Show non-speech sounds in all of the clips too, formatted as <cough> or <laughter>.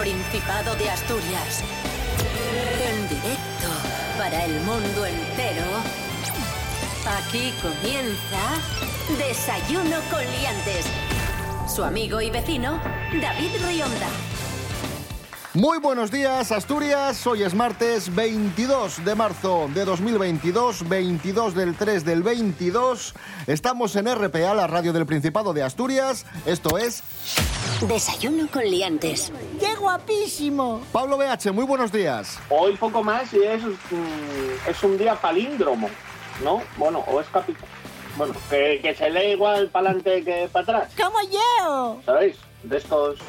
Principado de Asturias. En directo para el mundo entero. Aquí comienza Desayuno con Liantes. Su amigo y vecino, David Rionda. Muy buenos días, Asturias. Hoy es martes 22 de marzo de 2022, 22 del 3 del 22. Estamos en RPA, la radio del Principado de Asturias. Esto es Desayuno con Liantes. ¡Qué guapísimo! Pablo BH. Muy buenos días. Hoy poco más y es, mm, es un día palíndromo, ¿no? Bueno, o es capital. Bueno, que, que se lee igual para adelante que para atrás, ¡Como yo! ¿sabéis? De estos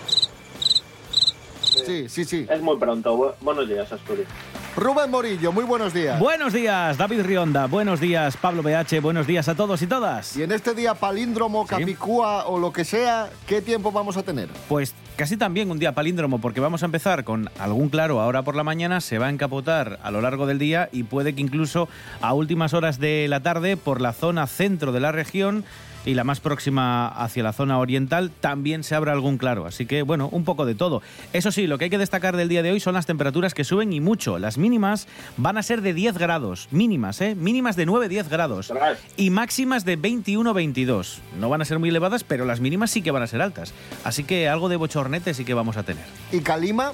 Sí, sí, sí. es muy pronto. Bu- buenos días, Asturias. Rubén Morillo, muy buenos días. Buenos días, David Rionda. Buenos días, Pablo BH. Buenos días a todos y todas. Y en este día palíndromo, capicúa o lo que sea, ¿qué tiempo vamos a tener? Pues casi también un día palíndromo, porque vamos a empezar con algún claro ahora por la mañana, se va a encapotar a lo largo del día y puede que incluso a últimas horas de la tarde por la zona centro de la región y la más próxima hacia la zona oriental también se abra algún claro. Así que, bueno, un poco de todo. Eso sí, lo que hay que destacar del día de hoy son las temperaturas que suben y mucho. Las mínimas van a ser de 10 grados, mínimas, ¿eh? Mínimas de 9-10 grados y máximas de 21-22. No van a ser muy elevadas, pero las mínimas sí que van a ser altas. Así que algo de bochornete sí que vamos a tener. ¿Y Calima?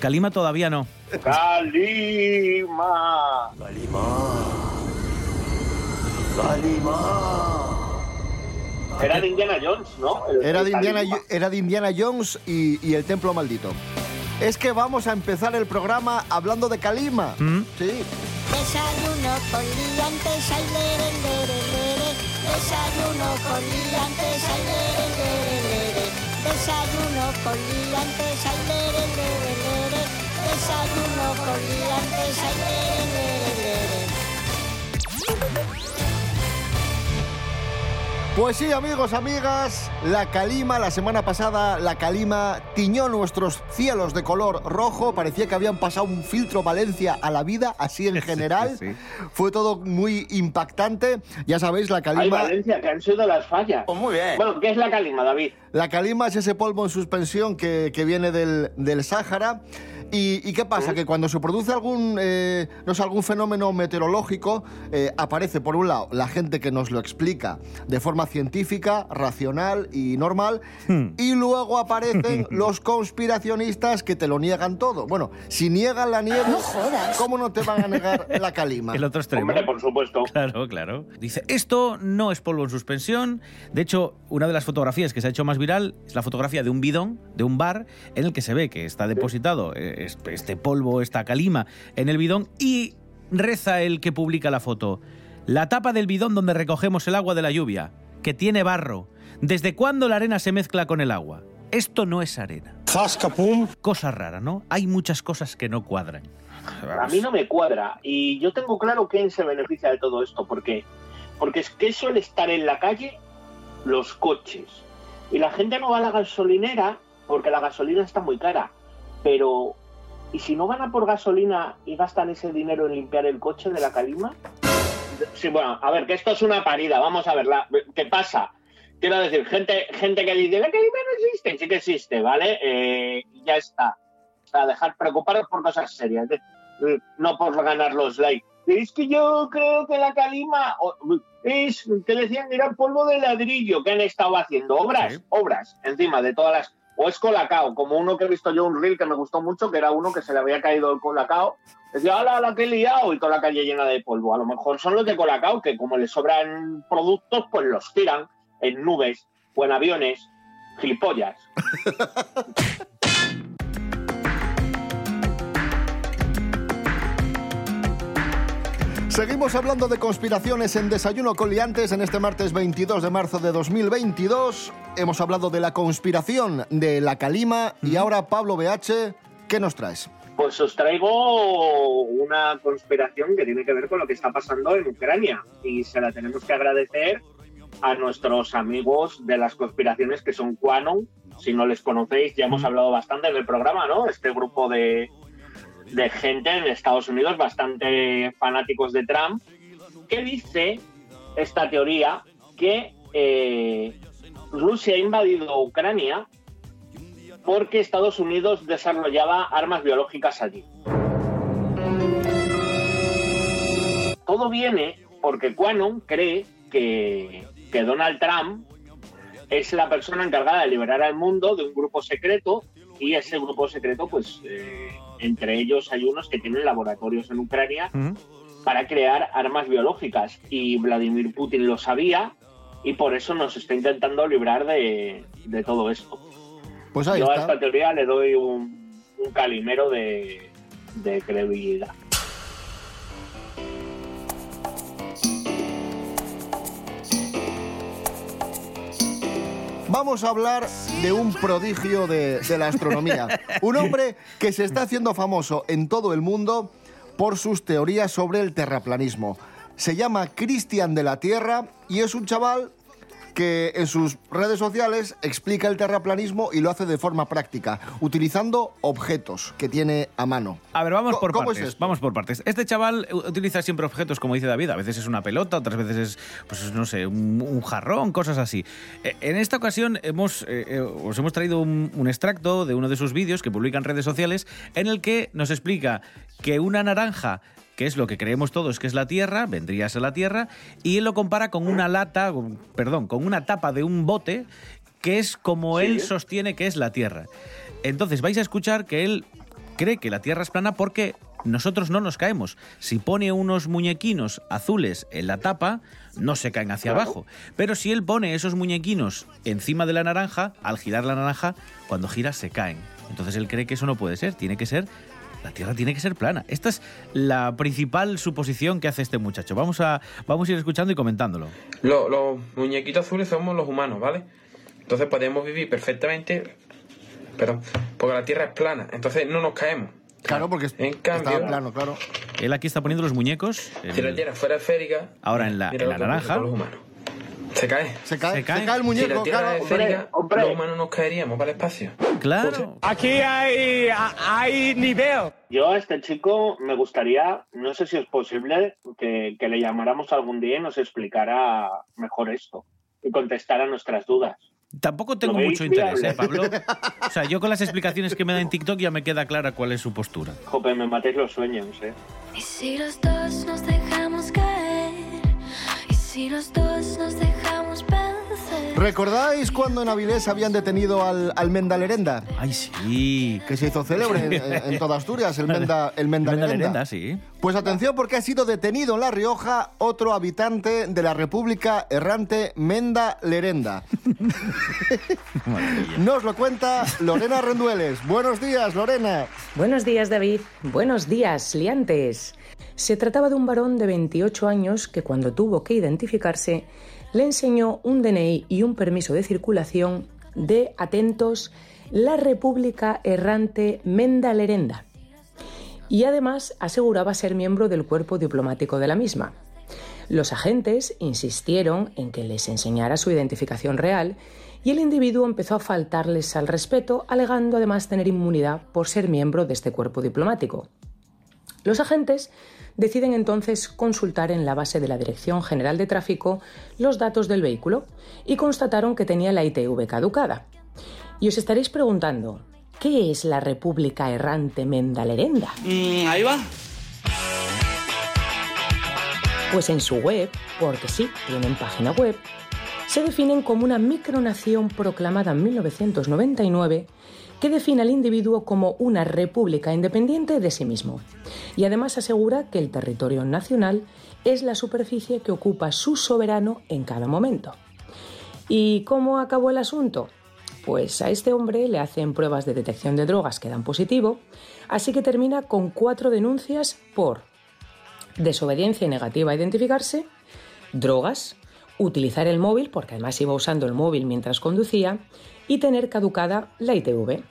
Calima todavía no. Calima. Era de Indiana Jones, ¿no? El- Era de Indiana, era de Indiana Jones y, y el Templo Maldito. Es que vamos a empezar el programa hablando de Calima. ¿Mm? Sí. Desayuno con liantes, ay, lere, lere, lere. Desayuno con liantes, ay, lere, lere, lere. Desayuno con liantes, ay, lere, lere, lere. Desayuno con liantes, ay, lere, lere, lere. Pues sí, amigos, amigas, la calima, la semana pasada, la calima tiñó nuestros cielos de color rojo, parecía que habían pasado un filtro Valencia a la vida, así en <laughs> general. sí. Fue todo muy impactante. Ya sabéis, la calima, Valencia, que han sido las fallas. muy bien. Bueno, ¿qué es la Calima, David? La calima es ese polvo en suspensión que, que viene del, del Sáhara. ¿Y, y qué pasa? Que cuando se produce algún, eh, no sé, algún fenómeno meteorológico, eh, aparece, por un lado, la gente que nos lo explica de forma científica, racional y normal, y luego aparecen <laughs> los conspiracionistas que te lo niegan todo. Bueno, si niegan la nieve, ¿cómo no te van a negar <laughs> la calima? El otro extremo. Hombre, por supuesto. Claro, claro. Dice, esto no es polvo en suspensión. De hecho, una de las fotografías que se ha hecho más viral es la fotografía de un bidón, de un bar, en el que se ve que está depositado eh, este polvo, esta calima, en el bidón y reza el que publica la foto. La tapa del bidón donde recogemos el agua de la lluvia, que tiene barro. ¿Desde cuándo la arena se mezcla con el agua? Esto no es arena. Cosa rara, ¿no? Hay muchas cosas que no cuadran. A mí no me cuadra. Y yo tengo claro quién se beneficia de todo esto. Porque, porque es que suele estar en la calle los coches. Y la gente no va a la gasolinera porque la gasolina está muy cara. Pero, ¿y si no van a por gasolina y gastan ese dinero en limpiar el coche de la calima? Sí, bueno, a ver, que esto es una parida. Vamos a verla. ¿Qué pasa? Quiero decir, gente, gente que dice, la calima no existe. Sí que existe, ¿vale? Eh, ya está. O sea, dejar preocuparos por cosas serias. eh, no por ganar los likes. Es que yo creo que la calima es, que decían, era polvo de ladrillo que han estado haciendo. Obras, Sí. obras, encima de todas las... O es colacao, como uno que he visto yo, un reel que me gustó mucho, que era uno que se le había caído el colacao. Decía, ¡hala, la que he liado! Y toda la calle llena de polvo. A lo mejor son los de colacao, que como les sobran productos, pues los tiran en nubes o en aviones. Gilipollas. <laughs> Seguimos hablando de conspiraciones en Desayuno con Liantes en este martes 22 de marzo de 2022. Hemos hablado de la conspiración de la Calima y ahora Pablo BH, ¿qué nos traes? Pues os traigo una conspiración que tiene que ver con lo que está pasando en Ucrania y se la tenemos que agradecer a nuestros amigos de las conspiraciones que son Quanon. Si no les conocéis, ya hemos hablado bastante en el programa, ¿no? Este grupo de, de gente en Estados Unidos bastante fanáticos de Trump, que dice esta teoría que eh, Rusia ha invadido Ucrania porque Estados Unidos desarrollaba armas biológicas allí. Todo viene porque Quanon cree que, que Donald Trump es la persona encargada de liberar al mundo de un grupo secreto y ese grupo secreto, pues eh, entre ellos hay unos que tienen laboratorios en Ucrania para crear armas biológicas y Vladimir Putin lo sabía y por eso nos está intentando librar de, de todo esto. Pues ahí Yo a esta teoría le doy un, un calimero de, de credibilidad. Vamos a hablar de un prodigio de, la astronomía. Un hombre que se está haciendo famoso en todo el mundo por sus teorías sobre el terraplanismo. Se llama Cristian de la Tierra y es un chaval que en sus redes sociales explica el terraplanismo y lo hace de forma práctica, utilizando objetos que tiene a mano. A ver, vamos por ¿cómo es partes. vamos por partes. Este chaval utiliza siempre objetos, como dice David. A veces es una pelota, otras veces es, pues no sé, un, un jarrón, cosas así. Eh, En esta ocasión hemos, eh, eh, os hemos traído un, un extracto de uno de sus vídeos que publica en redes sociales, en el que nos explica que una naranja que es lo que creemos todos que es la Tierra, vendría a ser la Tierra, y él lo compara con una lata, perdón, con una tapa de un bote, que es como Sí. él sostiene que es la Tierra. Entonces vais a escuchar que él cree que la Tierra es plana porque nosotros no nos caemos. Si pone unos muñequinos azules en la tapa, no se caen hacia Claro. abajo. Pero si él pone esos muñequinos encima de la naranja, al girar la naranja, cuando gira se caen. Entonces él cree que eso no puede ser, tiene que ser... La Tierra tiene que ser plana. Esta es la principal suposición que hace este muchacho. Vamos a, vamos a ir escuchando y comentándolo. Lo- los muñequitos azules somos los humanos, ¿vale? Entonces podemos vivir perfectamente, pero porque la Tierra es plana, entonces no nos caemos. Claro, porque es- En cambio- está plano, claro. Él aquí está poniendo los muñecos. Si la Tierra fuera esférica, Ahora en la- en naranja. con los humanos. Se cae. Se cae, Se se cae. cae el si muñeco, la Tierra claro. es esférica, hombre. los humanos nos caeríamos para el espacio. Claro. Aquí hay, hay nivel. Yo a este chico me gustaría, no sé si es posible, que, que le llamáramos algún día y nos explicara mejor esto y contestara nuestras dudas. Tampoco tengo mucho interés. ¿eh, Pablo? O sea, yo con las explicaciones que me da en TikTok ya me queda clara cuál es su postura. Jope, me matéis los sueños, ¿eh? ¿Y si los dos nos dejamos caer? ¿Y si los dos nos dejamos vencer? ¿Recordáis cuando en Avilés habían detenido al, al Menda Lerenda? Ay, sí. Que se hizo célebre en, toda Asturias, el Menda, el Menda, Menda Lerenda. Lerenda, sí. Pues atención porque ha sido detenido en La Rioja otro habitante de la República Errante Menda Lerenda. <laughs> Nos lo cuenta Lorena Rendueles. Buenos días, Lorena. Buenos días, David. Buenos días, liantes. Se trataba de un varón de 28 años que cuando tuvo que identificarse le enseñó un DNI y un permiso de circulación de, atentos, la República Errante Menda Lerenda. Y además aseguraba ser miembro del cuerpo diplomático de la misma. Los agentes insistieron en que les enseñara su identificación real y el individuo empezó a faltarles al respeto, alegando además tener inmunidad por ser miembro de este cuerpo diplomático. Los agentes deciden entonces consultar en la base de la Dirección General de Tráfico los datos del vehículo y constataron que tenía la ITV caducada. Y os estaréis preguntando, ¿qué es la República Errante Mendalerenda? ahí va. Pues en su web, porque sí, tienen página web, se definen como una micronación proclamada en 1999 que define al individuo como una república independiente de sí mismo. Y además asegura que el territorio nacional es la superficie que ocupa su soberano en cada momento. ¿Y cómo acabó el asunto? Pues a este hombre le hacen pruebas de detección de drogas que dan positivo, así que termina con cuatro denuncias por desobediencia negativa a identificarse, drogas, utilizar el móvil, porque además iba usando el móvil mientras conducía, y tener caducada la ITV.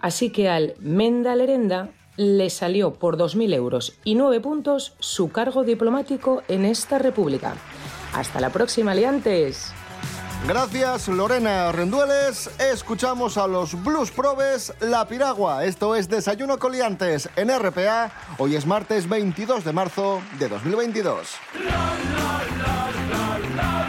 Así que al Menda Lerenda le salió por 2.000 euros y 9 puntos su cargo diplomático en esta república. Hasta la próxima, liantes. Gracias, Lorena Rendueles. Escuchamos a los Blues Probes La Piragua. Esto es Desayuno Coliantes en RPA. Hoy es martes 22 de marzo de 2022. engorilao.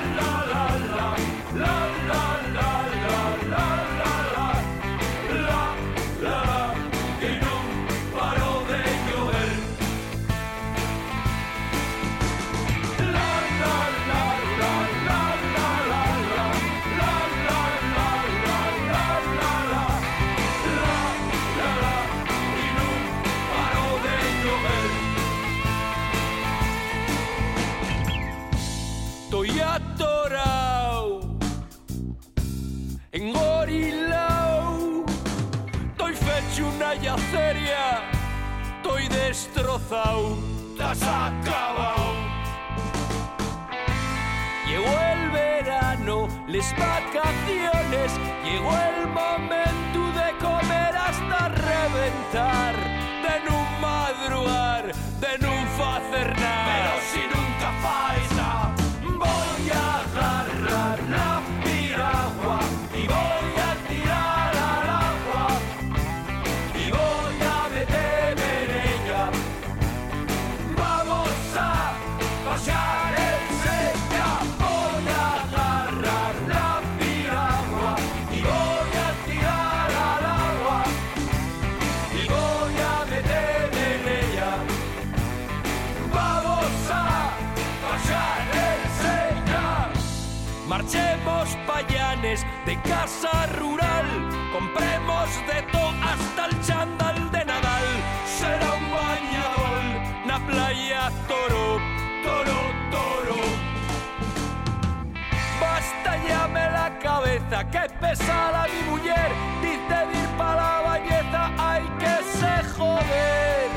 Que pesada mi mujer, dice de ir pa' la bañeza, hay que se joder.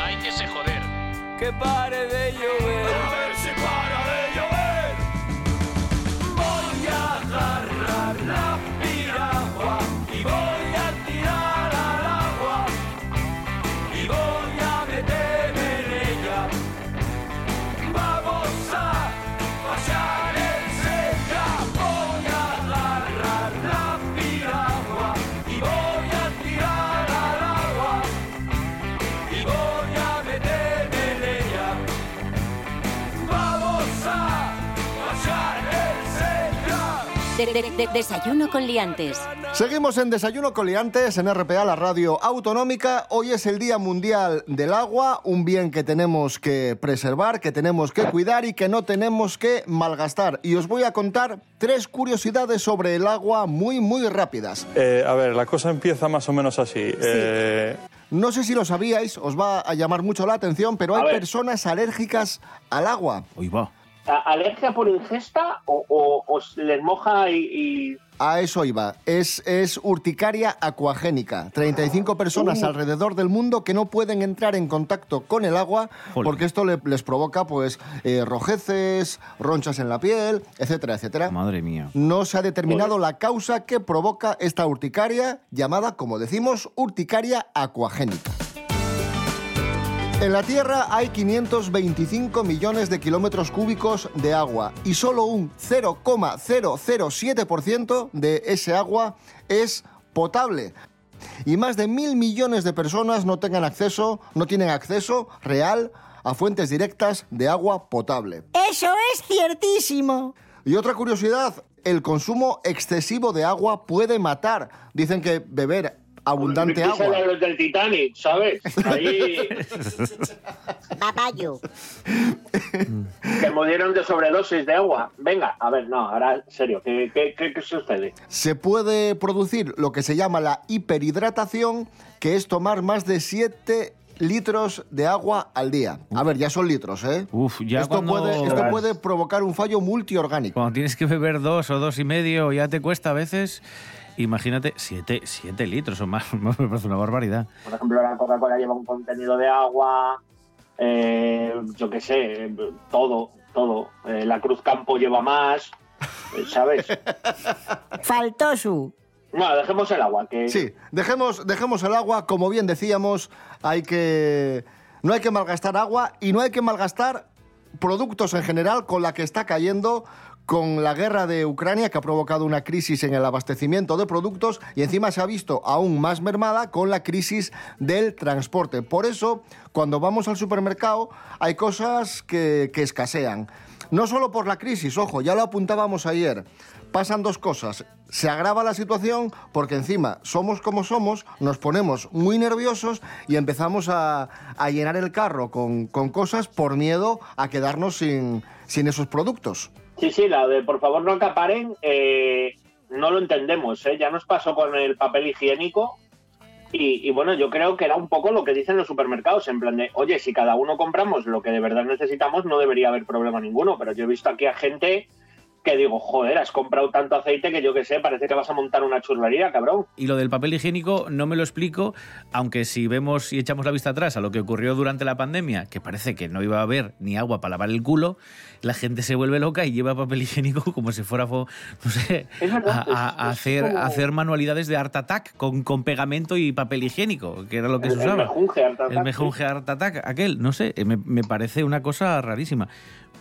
Hay que se joder. Que pare de llover. De- de- de- desayuno con liantes. Seguimos en Desayuno Coliantes en RPA, la radio autonómica. Hoy es el Día Mundial del Agua, un bien que tenemos que preservar, que tenemos que cuidar y que no tenemos que malgastar. Y os voy a contar tres curiosidades sobre el agua muy, muy rápidas. Eh, a ver, la cosa empieza más o menos así. Eh, No sé si lo sabíais, os va a llamar mucho la atención, pero hay personas alérgicas al agua. Uy, va. ¿A- ¿Alergia por ingesta o, o- les moja y, y- A eso iba. Es, es urticaria acuagénica. 35 personas Uh. alrededor del mundo que no pueden entrar en contacto con el agua porque esto le- les provoca pues eh, rojeces, ronchas en la piel, etcétera, etcétera. Madre mía. No se ha determinado la causa que provoca esta urticaria llamada, como decimos, urticaria acuagénica. En la Tierra hay 525 millones de kilómetros cúbicos de agua y solo un 0,007% de ese agua es potable. Y más de mil millones de personas no tengan acceso, no tienen acceso real a fuentes directas de agua potable. Eso es ciertísimo. Y otra curiosidad, el consumo excesivo de agua puede matar. Dicen que beber abundante agua. los del Titanic, ¿sabes? Ahí <laughs> Babayo. que murieron de sobredosis de agua. Venga, a ver, no, ahora en serio, ¿qué, qué, qué- qué sucede? Se puede producir lo que se llama la hiperhidratación, que es tomar más de 7 litros de agua al día. A ver, ya son litros, ¿eh? Uf, ya esto, cuando- puede, esto puede provocar un fallo multiorgánico. Cuando tienes que beber dos o dos y medio, ya te cuesta a veces. Imagínate, siete, siete litros o más. <laughs> Me parece una barbaridad. Por ejemplo, la Coca-Cola lleva un contenido de agua, eh, yo qué sé, todo, todo. Eh, la Cruz Campo lleva más, eh, ¿sabes? <laughs> Faltó su. No, dejemos el agua, que Sí, dejemos, dejemos el agua, como bien decíamos, hay que. No hay que malgastar agua y no hay que malgastar productos en general con la que está cayendo con la guerra de Ucrania que ha provocado una crisis en el abastecimiento de productos y encima se ha visto aún más mermada con la crisis del transporte. Por eso, cuando vamos al supermercado hay cosas que, escasean. No solo por la crisis, ojo, ya lo apuntábamos ayer. Pasan dos cosas. Se agrava la situación porque encima somos como somos, nos ponemos muy nerviosos y empezamos a, llenar el carro con, cosas por miedo a quedarnos sin esos productos. Sí, sí, la de por favor no acaparen, eh, no lo entendemos, ¿eh? Ya nos pasó con el papel higiénico y, y bueno, yo creo que era un poco lo que dicen los supermercados, en plan de, oye, si cada uno compramos lo que de verdad necesitamos, no debería haber problema ninguno, pero yo he visto aquí a gente que digo, joder, has comprado tanto aceite que yo que sé, parece que vas a montar una churrería, cabrón. Y lo del papel higiénico no me lo explico, aunque si vemos y echamos la vista atrás a lo que ocurrió durante la pandemia, que parece que no iba a haber ni agua para lavar el culo, la gente se vuelve loca y lleva papel higiénico como si fuera, no sé, Es verdad, a, a- es- a es hacer, como- hacer manualidades de Art Attack con, con pegamento y papel higiénico, que era lo que El- se el usaba. mejunje Art Attack, El mejunje Art Attack, aquel, no sé, me, me parece una cosa rarísima.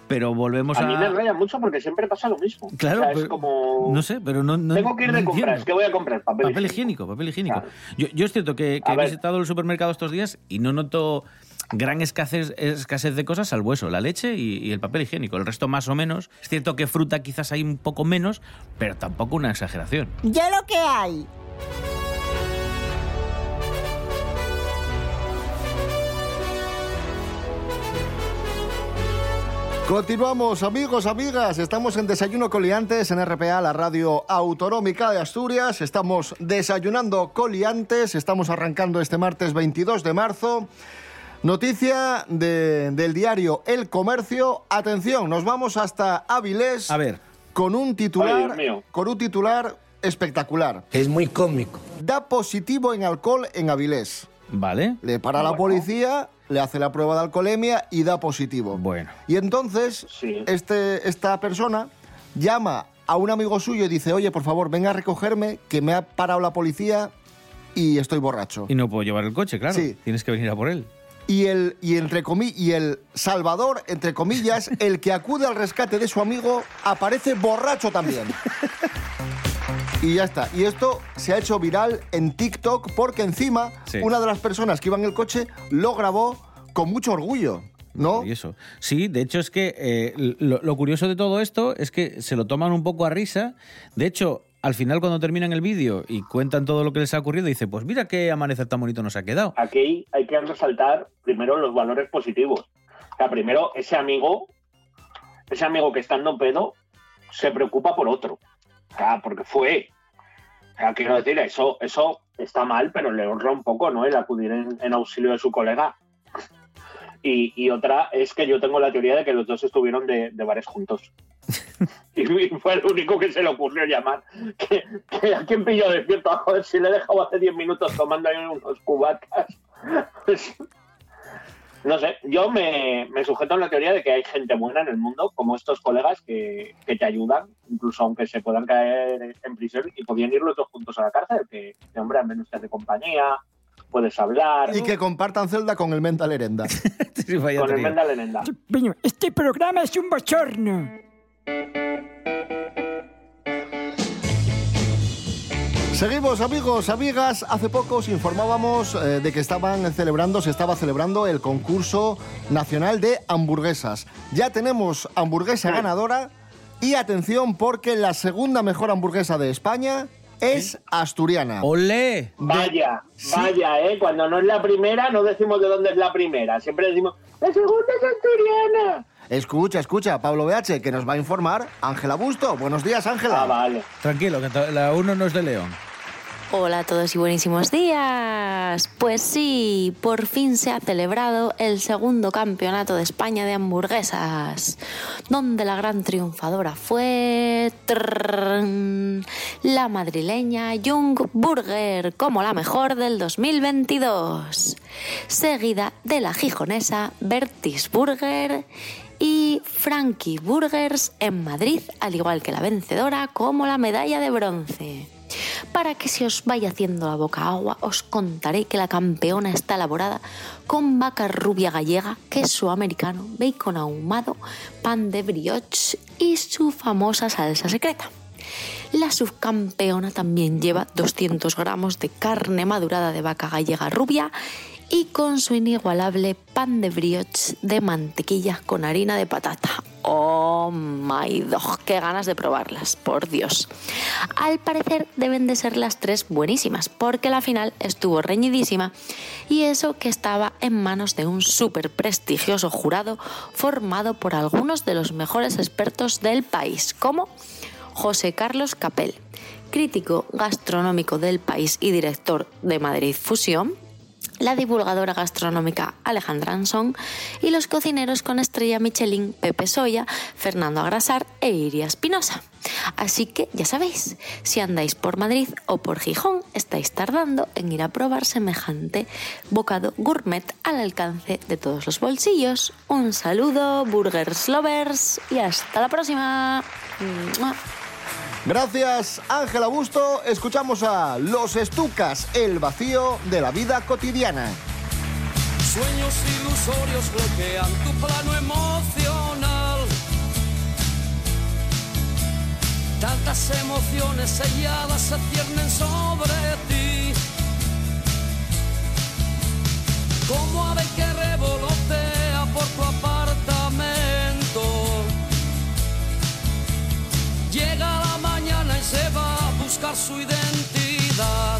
Pero volvemos A a... mí me raya mucho porque siempre pasa lo mismo. Claro, O sea, es pero- como... No sé, pero no, no Tengo que ir no de compras, entiendo. ¿qué voy a comprar? Papel, Papel higiénico, papel higiénico. Claro. Yo, yo es cierto que, que he ver. visitado el supermercado estos días y no noto gran escasez, escasez de cosas, salvo eso, la leche y, y el papel higiénico. El resto más o menos. Es cierto que fruta quizás hay un poco menos, pero tampoco una exageración. Ya lo que hay. Continuamos, amigos, amigas. Estamos en Desayuno Coliantes en RPA, la radio autonómica de Asturias. Estamos desayunando coliantes. Estamos arrancando este martes 22 de marzo. Noticia de- del diario El Comercio. Atención, nos vamos hasta Avilés A ver, con un Ay, titular, mío. con un titular espectacular. Es muy cómico. Da positivo en alcohol en Avilés. ¿vale? Le para la Bueno. Le hace la prueba de alcoholemia y da positivo. Bueno. Y entonces, Sí. este, esta persona llama a un amigo suyo y dice, oye, por favor, venga a recogerme, que me ha parado la policía y estoy borracho. Y no puedo llevar el coche, claro. Sí. Tienes que venir a por él. Y el, y, entre comi- y el salvador, entre comillas, <laughs> el que acude al rescate de su amigo, aparece borracho también. <laughs> Y ya está. Y esto se ha hecho viral en TikTok porque encima Sí. una de las personas que iba en el coche lo grabó con mucho orgullo, ¿no? Y eso. Sí, de hecho es que eh, lo, lo curioso de todo esto es que se lo toman un poco a risa. De hecho, al final cuando terminan el vídeo y cuentan todo lo que les ha ocurrido, dice, pues mira qué amanecer tan bonito nos ha quedado. Aquí hay que resaltar primero los valores positivos. O sea, primero, ese amigo, ese amigo que estando pedo, se preocupa por otro. O sea, porque fue. O sea, quiero decir, eso, eso está mal, pero le honra un poco, ¿no? El acudir en, en auxilio de su colega. Y, y otra es que yo tengo la teoría de que los dos estuvieron de, de bares juntos. <laughs> y fue el único que se le ocurrió llamar. Que, que a quién pilló despierto, joder, si le he dejado hace 10 minutos tomando ahí unos cubatas. No sé, yo me, me sujeto a la teoría de que hay gente buena en el mundo, como estos colegas que, que te ayudan, incluso aunque se puedan caer en prisión y podían ir los dos juntos a la cárcel, que, que, hombre, al menos te hace compañía, puedes hablar. Y que compartan celda con el mental herenda. <laughs> Sí, con el Lenenda. Bueno, este programa es un bochorno. Seguimos amigos, amigas. Hace poco os informábamos eh, de que estaban celebrando, se estaba celebrando el concurso nacional de hamburguesas. Ya tenemos hamburguesa ganadora y atención porque la segunda mejor hamburguesa de España es asturiana. ¡Olé! Vaya, Sí. vaya, ¿eh? Cuando no es la primera, no decimos de dónde es la primera. Siempre decimos, la segunda es asturiana. Escucha, escucha, Pablo BH, que nos va a informar Ángela Busto. Buenos días, Ángela. Ah, vale. Tranquilo, que la uno no es de León. Hola a todos y buenísimos días. Pues sí, por fin se ha celebrado el segundo campeonato de España de hamburguesas, donde la gran triunfadora fue la madrileña Young Burger como la mejor del 2022, seguida de la gijonesa Bertis Burger y Frankie Burgers en Madrid, al igual que la vencedora como la medalla de bronce. Para que se os vaya haciendo la boca agua, os contaré que la campeona está elaborada con vaca rubia gallega, queso americano, bacon ahumado, pan de brioche y su famosa salsa secreta. La subcampeona también lleva 200 gramos de carne madurada de vaca gallega rubia y con su inigualable pan de brioche de mantequilla con harina de patata. Oh my god, qué ganas de probarlas, por Dios. Al parecer deben de ser las tres buenísimas, porque la final estuvo reñidísima y eso que estaba en manos de un súper prestigioso jurado formado por algunos de los mejores expertos del país, como José Carlos Capel, crítico gastronómico del país y director de Madrid Fusión, la divulgadora gastronómica Alejandra Ansón y los cocineros con estrella Michelin Pepe Soya, Fernando Agrasar e Iria Espinosa. Así que ya sabéis, si andáis por Madrid o por Gijón, estáis tardando en ir a probar semejante bocado gourmet al alcance de todos los bolsillos. Un saludo, burgers lovers, y hasta la próxima. Gracias, Ángela Busto. Escuchamos a Los Estucas, el vacío de la vida cotidiana. Sueños ilusorios bloquean tu plano emocional. Tantas emociones selladas se ciernen sobre ti. Como ave que revolotea por tu apartamento. Llega se va a buscar su identidad.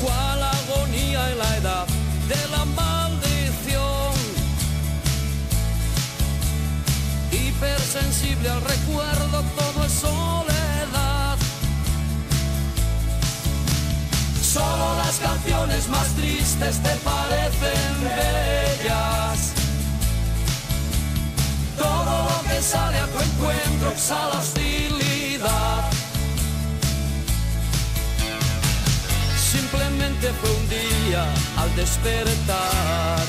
cual agonía en la edad de la maldición. Hipersensible al recuerdo, todo es soledad. Solo las canciones más tristes te parecen bellas. Sale a tu encuentro exhala hostilidad. Simplemente fue un día al despertar.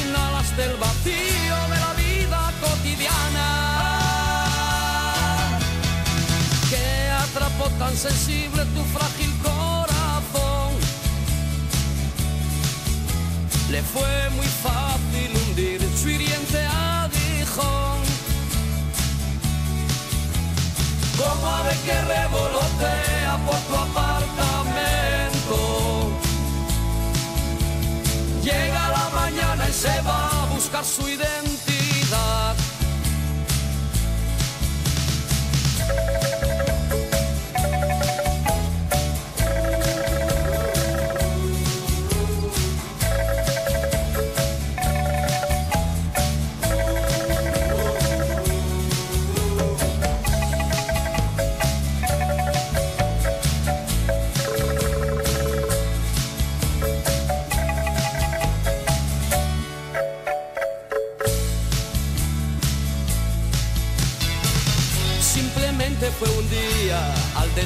Inhalaste el vacío de la vida cotidiana. Que atrapó tan sensible tu frágil corazón. Le fue muy fácil aguijón. como ave que revolotea por tu apartamento. Llega la mañana y se va a buscar su identidad.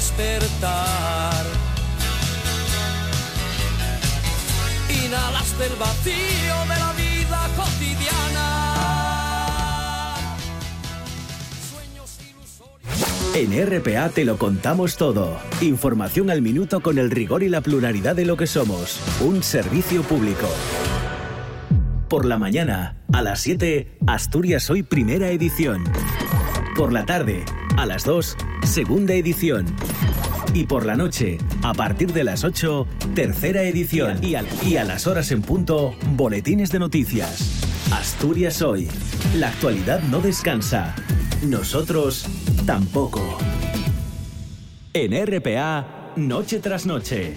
Despertar. Inhalaste el vacío de la vida cotidiana. En RPA te lo contamos todo. Información al minuto con el rigor y la pluralidad de lo que somos. Un servicio público. Por la mañana, a las 7, Asturias Hoy Primera Edición. Por la tarde, a las 2, Segunda Edición. Y por la noche, a partir de las 8, Tercera Edición. Y a, y a las horas en punto, Boletines de Noticias. Asturias Hoy. La actualidad no descansa. Nosotros tampoco. En RPA, noche tras noche.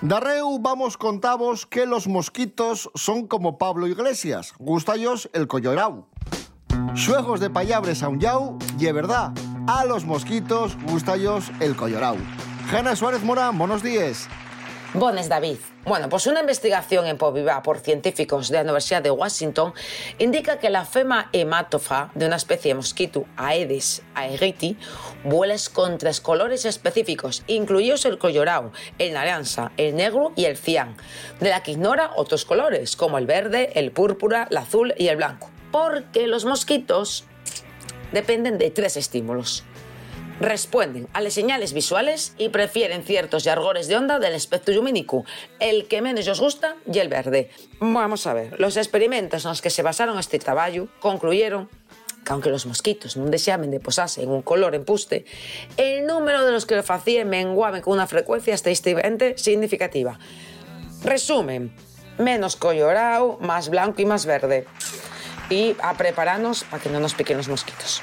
Darreu, vamos contavos que los mosquitos son como Pablo Iglesias, gustallos el collorau. Xuegos de payabres a un yau, y es verdad, a los mosquitos gustallos el collorau. Jana Suárez Morán, buenos días. Bones, David. Bueno, pues una investigación en Povivá por científicos de la Universidad de Washington indica que la fema hematofa de una especie de mosquito, Aedes aegypti, vuela con tres colores específicos, incluidos el collorao, el naranja, el negro y el cian, de la que ignora otros colores, como el verde, el púrpura, el azul y el blanco. Porque los mosquitos dependen de tres estímulos responden a las señales visuales y prefieren ciertos yargores de onda del espectro lumínico. El que menos os gusta y el verde. Vamos a ver, los experimentos en los que se basaron este trabajo concluyeron que aunque los mosquitos non deixamen de posarse en un color empuste, el número de los que lo facían menguaban con unha frecuencia estadísticamente significativa. Resumen, menos collorao, más blanco y más verde. Y a prepararnos para que no nos piquen los mosquitos.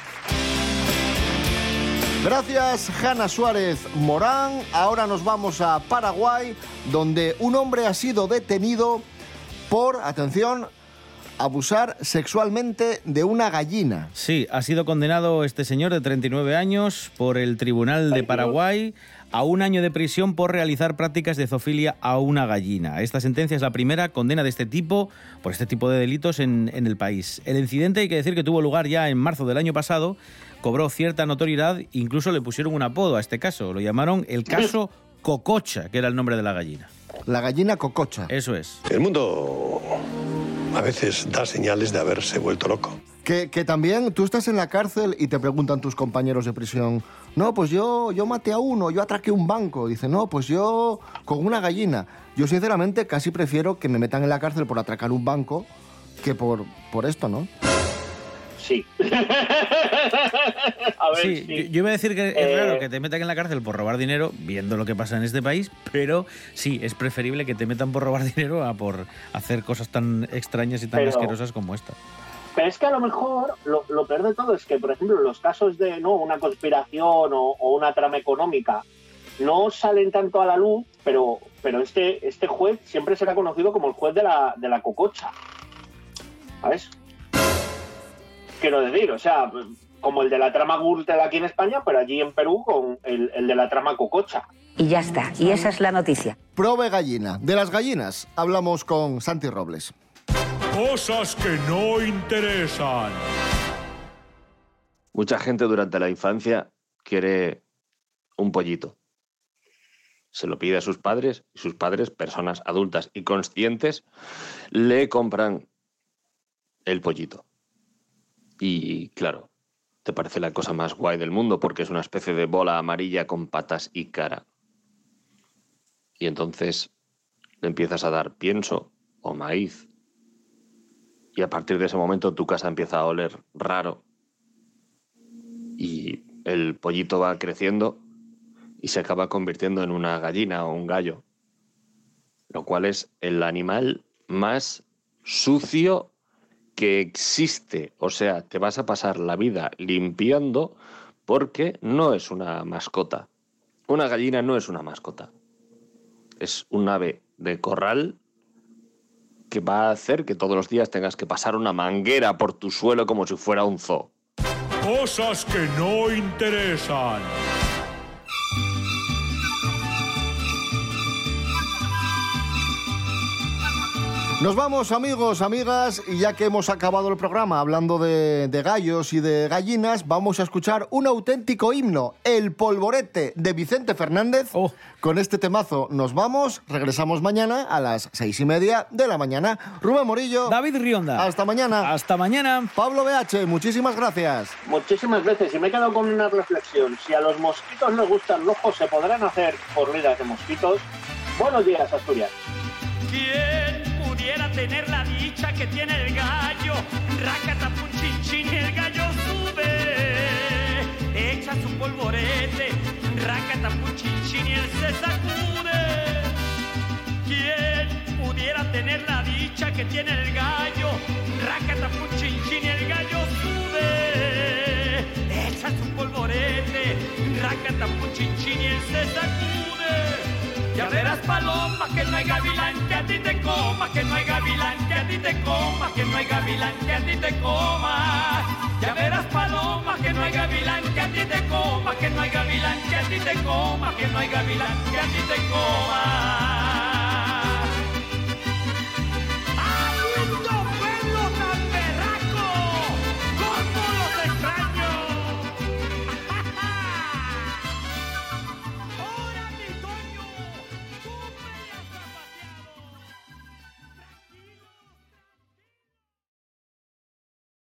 Gracias, Hanna Suárez Morán. Ahora nos vamos a Paraguay, donde un hombre ha sido detenido por, atención, abusar sexualmente de una gallina. Sí, ha sido condenado este señor de 39 años por el Tribunal de Paraguay a un año de prisión por realizar prácticas de zoofilia a una gallina. Esta sentencia es la primera condena de este tipo por este tipo de delitos en, en el país. El incidente, hay que decir que tuvo lugar ya en marzo del año pasado, cobró cierta notoriedad, incluso le pusieron un apodo a este caso. Lo llamaron el caso Cococha, que era el nombre de la gallina. La gallina cococha. Eso es. El mundo a veces da señales de haberse vuelto loco. Que, que también tú estás en la cárcel y te preguntan tus compañeros de prisión, no, pues yo, yo maté a uno, yo atraqué un banco. Dice, no, pues yo con una gallina. Yo sinceramente casi prefiero que me metan en la cárcel por atracar un banco que por, por esto, ¿no? Sí. <laughs> a ver, Sí, sí. yo- yo iba a decir que es Eh, raro que te metan en la cárcel por robar dinero, viendo lo que pasa en este país, pero sí, es preferible que te metan por robar <laughs> dinero a por hacer cosas tan extrañas y tan Pero- asquerosas como esta. Pero es que a lo mejor lo, lo peor de todo es que, por ejemplo, los casos de no una conspiración o, o una trama económica no salen tanto a la luz, pero, pero este, este juez siempre será conocido como el juez de la, de la cococha. ¿Sabes? Quiero decir, o sea, como el de la trama Gürtel aquí en España, pero allí en Perú con el, el de la trama cococha. Y ya está. Y esa es la noticia. Prove gallina. De las gallinas hablamos con Santi Robles. Cosas que no interesan. Mucha gente durante la infancia quiere un pollito. Se lo pide a sus padres y sus padres, personas adultas y conscientes, le compran el pollito. Y claro, te parece la cosa más guay del mundo porque es una especie de bola amarilla con patas y cara. Y entonces le empiezas a dar pienso o maíz. Y a partir de ese momento tu casa empieza a oler raro y el pollito va creciendo y se acaba convirtiendo en una gallina o un gallo, lo cual es el animal más sucio que existe. O sea, te vas a pasar la vida limpiando porque no es una mascota. Una gallina no es una mascota. Es un ave de corral que va a hacer que todos los días tengas que pasar una manguera por tu suelo como si fuera un zoo. Cosas que no interesan. Nos vamos amigos, amigas, y ya que hemos acabado el programa hablando de, de gallos y de gallinas, vamos a escuchar un auténtico himno, El Polvorete de Vicente Fernández. Con este temazo nos vamos, regresamos mañana a las seis y media de la mañana. Rubén Morillo. David Rionda. Hasta mañana. Hasta mañana. Pablo BH, muchísimas gracias. Muchísimas veces, y me he quedado con una reflexión. Si a los mosquitos les gustan los ojos, se podrán hacer corridas de mosquitos. Buenos días, Asturias. ¿Quién pudiera tener la dicha que tiene el gallo? Racatapun chin y el gallo sube. Echa su polvorete. Racatapun chin y él se sacude. ¿Quién pudiera tener la dicha que tiene el gallo? Racatapun chin y el gallo sube. Echa su polvorete. Chin chin y él se sacude. Ya verás paloma que no hay gavilán que a ti te coma, que no hay gavilán que a ti te coma, que no hay gavilán que a ti te coma. Ya verás paloma que no hay gavilán que a ti te coma, que no hay gavilán que a ti te coma, que no hay gavilán que a ti te coma.